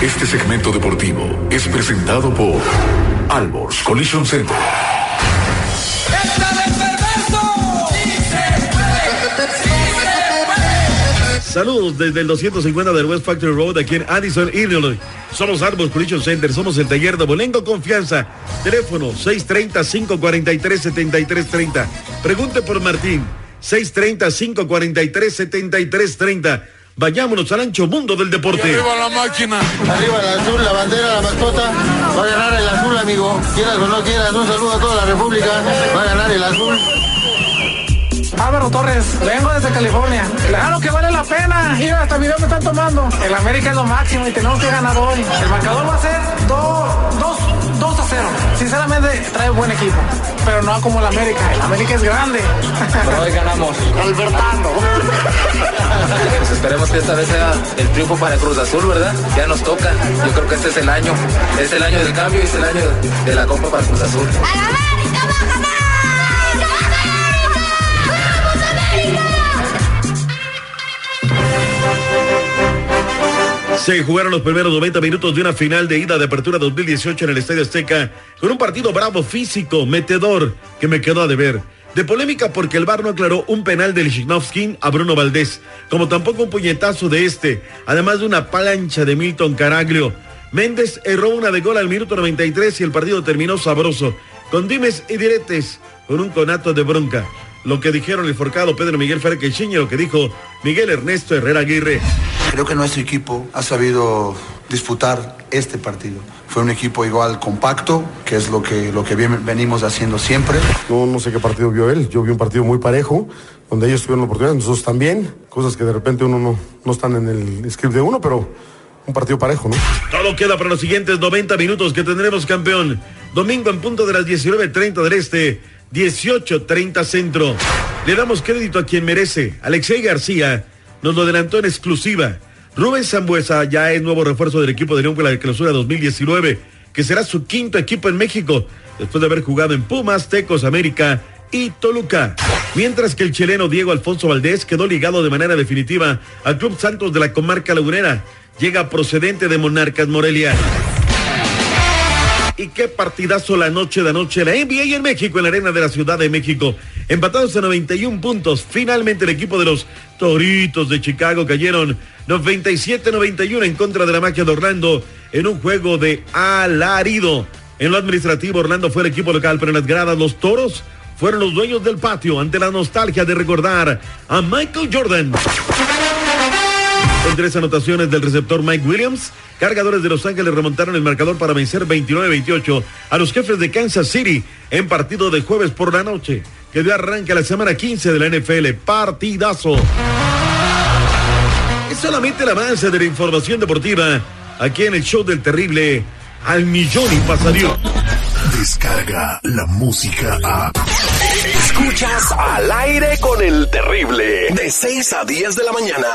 Este segmento deportivo es presentado por Albors Collision Center. Saludos desde el 250 del West Factory Road aquí en Addison, Illinois. Somos Arbors Collision Center, somos el taller de Bolengo Confianza. Teléfono 630-543-7330. Pregunte por Martín. 630-543-7330. Vayámonos al ancho mundo del deporte. arriba la máquina. Arriba el azul, la bandera, la mascota. Va a ganar el azul, amigo. Quieras o no quieras, un saludo a toda la República. Va a ganar el azul. Álvaro Torres, vengo desde California. Claro que vale la pena. Mira, hasta video me están tomando. El América es lo máximo y tenemos que ganar hoy. El marcador va a ser 2 a 0. Sinceramente, trae buen equipo. Pero no como el América. El América es grande. Pero hoy ganamos. Albertano. Pues esperemos que esta vez sea el triunfo para Cruz Azul, ¿verdad? Ya nos toca. Yo creo que este es el año. Es el año del cambio y es el año de la Copa para Cruz Azul. ¡América va a Se jugaron los primeros 90 minutos de una final de ida de apertura 2018 en el Estadio Azteca con un partido bravo físico, metedor, que me quedó a deber. De polémica porque el VAR no aclaró un penal del Lichnowsky a Bruno Valdés, como tampoco un puñetazo de este, además de una plancha de Milton Caraglio. Méndez erró una de gol al minuto 93 y el partido terminó sabroso, con dimes y diretes, con un conato de bronca. Lo que dijeron el forcado Pedro Miguel Ferquechiño, lo que dijo Miguel Ernesto Herrera Aguirre. Creo que nuestro equipo ha sabido disputar este partido. Fue un equipo igual compacto, que es lo que, lo que bien- venimos haciendo siempre. No, no sé qué partido vio él. Yo vi un partido muy parejo, donde ellos tuvieron la oportunidad, nosotros también. Cosas que de repente uno no, no están en el script de uno, pero un partido parejo, ¿no? Todo queda para los siguientes 90 minutos que tendremos campeón. Domingo en punto de las 19.30 del este, 18.30 centro. Le damos crédito a quien merece. Alexei García nos lo adelantó en exclusiva. Rubén Zambuesa ya es nuevo refuerzo del equipo de León para la clausura 2019, que será su quinto equipo en México, después de haber jugado en Pumas, Tecos, América y Toluca. Mientras que el chileno Diego Alfonso Valdés quedó ligado de manera definitiva al Club Santos de la comarca lagunera. Llega procedente de Monarcas Morelia. Y qué partidazo la noche de anoche, la NBA en México, en la arena de la Ciudad de México. Empatados a 91 puntos. Finalmente el equipo de los Toritos de Chicago cayeron 97-91 en contra de la magia de Orlando en un juego de alarido. En lo administrativo, Orlando fue el equipo local, pero en las gradas los Toros fueron los dueños del patio ante la nostalgia de recordar a Michael Jordan. Con tres anotaciones del receptor Mike Williams, cargadores de Los Ángeles remontaron el marcador para vencer 29-28 a los jefes de Kansas City en partido de jueves por la noche, que dio arranque a la semana 15 de la NFL. Partidazo. Es solamente el avance de la información deportiva aquí en el show del terrible al millón y pasadio. Descarga la música a. Escuchas al aire con el terrible. De 6 a 10 de la mañana.